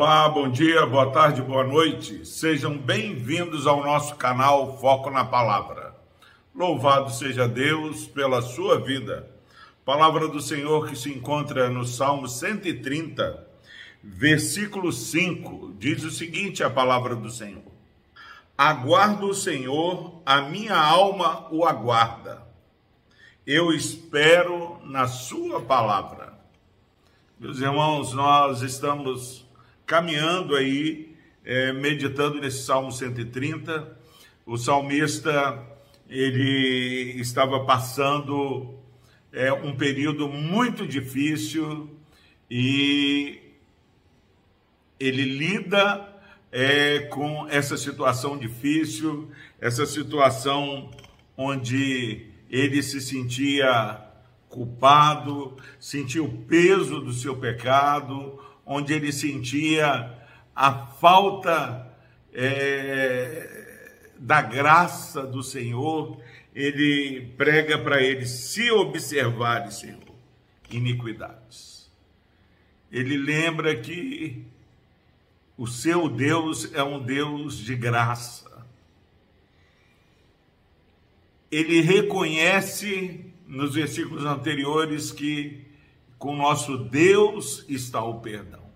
Olá, bom dia, boa tarde, boa noite. Sejam bem-vindos ao nosso canal Foco na Palavra. Louvado seja Deus pela sua vida. Palavra do Senhor que se encontra no Salmo 130, versículo 5, diz o seguinte: a palavra do Senhor. Aguardo o Senhor, a minha alma o aguarda. Eu espero na sua palavra. Meus irmãos, nós estamos caminhando aí, é, meditando nesse Salmo 130. O salmista, ele estava passando é, um período muito difícil e ele lida é, com essa situação difícil, essa situação onde ele se sentia culpado, sentia o peso do seu pecado, onde ele sentia a falta é, da graça do Senhor, ele prega para ele: se observares, Senhor, iniquidades. Ele lembra que o seu Deus é um Deus de graça. Ele reconhece nos versículos anteriores que com nosso Deus está o perdão.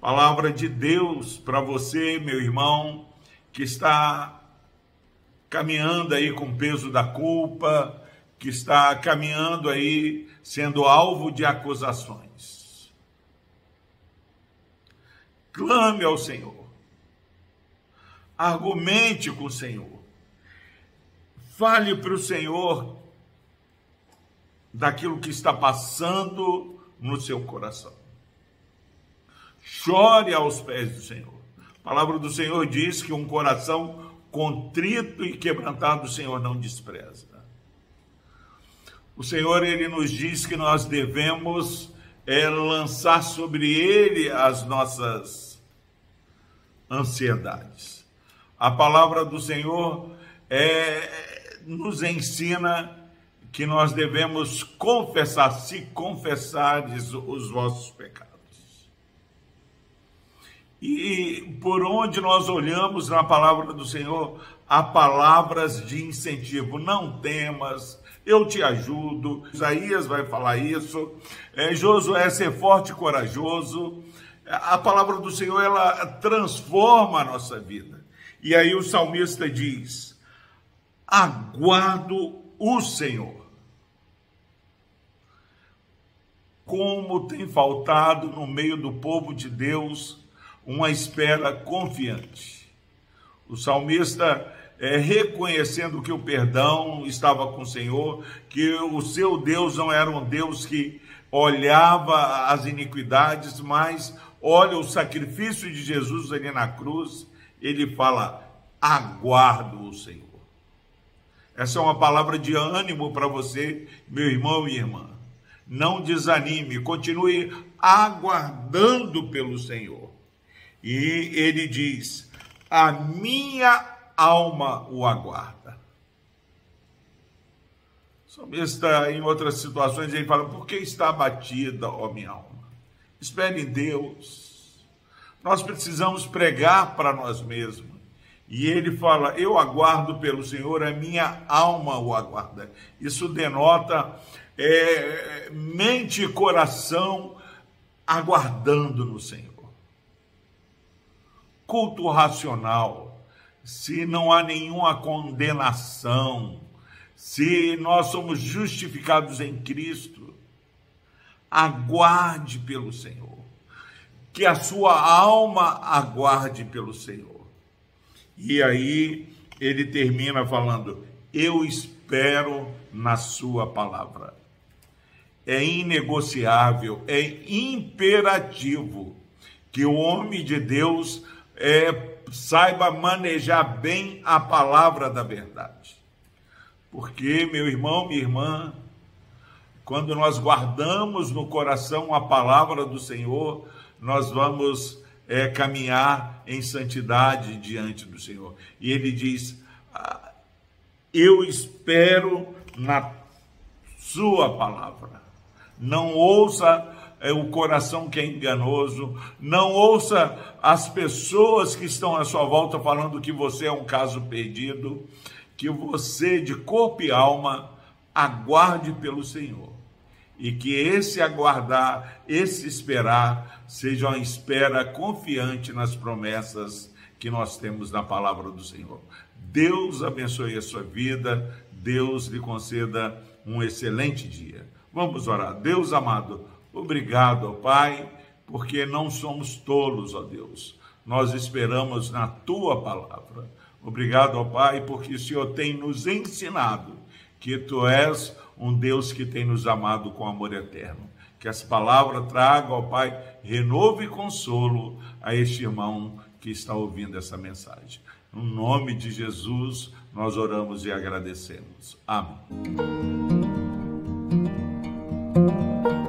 Palavra de Deus para você, meu irmão, que está caminhando aí com o peso da culpa, que está caminhando aí sendo alvo de acusações. Clame ao Senhor. Argumente com o Senhor. Fale para o Senhor daquilo que está passando no seu coração. Chore aos pés do Senhor. A palavra do Senhor diz que um coração contrito e quebrantado o Senhor não despreza. O Senhor ele nos diz que nós devemos é, lançar sobre ele as nossas ansiedades. A palavra do Senhor é, nos ensina que nós devemos confessar, se confessares os vossos pecados. E por onde nós olhamos na palavra do Senhor, há palavras de incentivo. Não temas, eu te ajudo. Isaías vai falar isso. É, Josué ser forte e corajoso. A palavra do Senhor, ela transforma a nossa vida. E aí o salmista diz: aguardo o Senhor. Como tem faltado no meio do povo de Deus uma espera confiante. O salmista é, reconhecendo que o perdão estava com o Senhor, que o seu Deus não era um Deus que olhava as iniquidades, mas olha o sacrifício de Jesus ali na cruz, ele fala: aguardo o Senhor. Essa é uma palavra de ânimo para você, meu irmão e irmã não desanime, continue aguardando pelo Senhor. E ele diz: A minha alma o aguarda. Salmista, em outras situações, ele fala: Por que está abatida, ó minha alma? Espere em Deus. Nós precisamos pregar para nós mesmos. E ele fala: Eu aguardo pelo Senhor, a minha alma o aguarda. Isso denota é, mente e coração aguardando no Senhor. Culto racional, se não há nenhuma condenação, se nós somos justificados em Cristo, aguarde pelo Senhor. Que a sua alma aguarde pelo Senhor. E aí ele termina falando: Eu espero na sua palavra é inegociável, é imperativo que o homem de Deus é, saiba manejar bem a palavra da verdade. Porque, meu irmão, minha irmã, quando nós guardamos no coração a palavra do Senhor, nós vamos é, caminhar em santidade diante do Senhor. E ele diz: ah, Eu espero na Sua palavra não ouça é, o coração que é enganoso, não ouça as pessoas que estão à sua volta falando que você é um caso perdido, que você, de corpo e alma, aguarde pelo Senhor. E que esse aguardar, esse esperar, seja uma espera confiante nas promessas que nós temos na palavra do Senhor. Deus abençoe a sua vida, Deus lhe conceda um excelente dia. Vamos orar. Deus amado, obrigado, ó Pai, porque não somos tolos, ó Deus. Nós esperamos na tua palavra. Obrigado, ó Pai, porque o Senhor tem nos ensinado que tu és um Deus que tem nos amado com amor eterno. Que essa palavra traga, ó Pai, renovo e consolo a este irmão que está ouvindo essa mensagem. No nome de Jesus, nós oramos e agradecemos. Amém. you